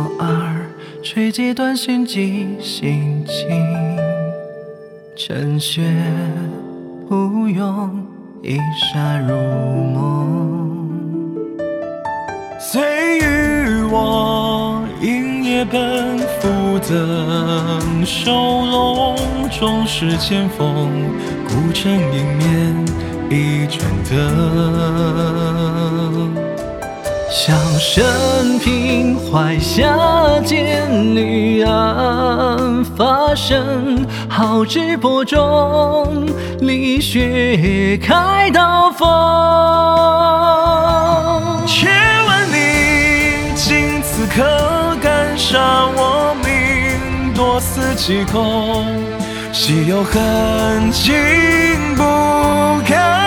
风过耳，吹几段心悸心情。晨雪不用一沙入梦。虽与我饮夜奔赴等收笼，终是千峰，孤城迎面一盏灯。向生平怀下剑女案发生，好志播种，理血开刀锋。且问你，今此刻敢杀我命，多思几空，岂有恨情不堪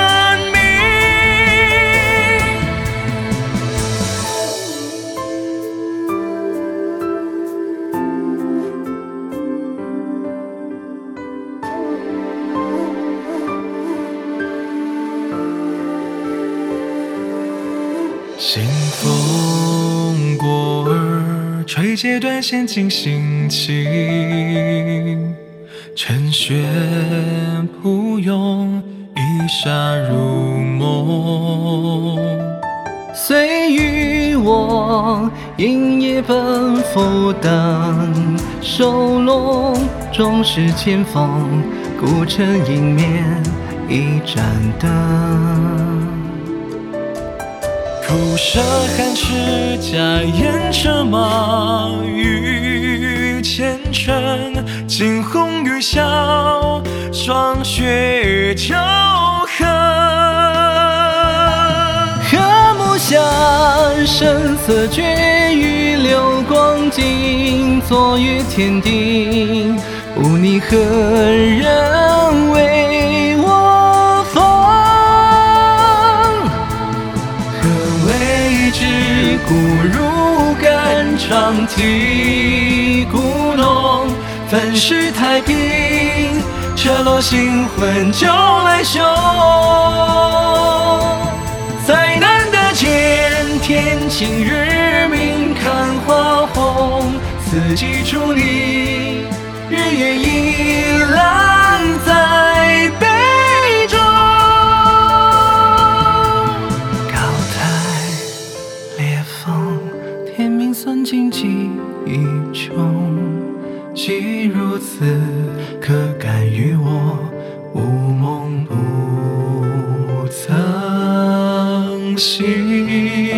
清风过耳，吹解断弦惊心情。晨雪铺涌，一沙入梦。虽与我饮夜奔赴等收拢，终是千峰，孤城迎面一盏灯。苦涩寒齿，假言车马欲前程，惊鸿欲笑，霜雪交横。和睦下，声色绝语，流光尽，坐于天地。无你何人骨如肝肠体故浓？粉饰太平，彻落心魂就来休。再难得见，天晴日明看花红，四季伫立，日月依然在你如此，可敢与我无梦不曾醒？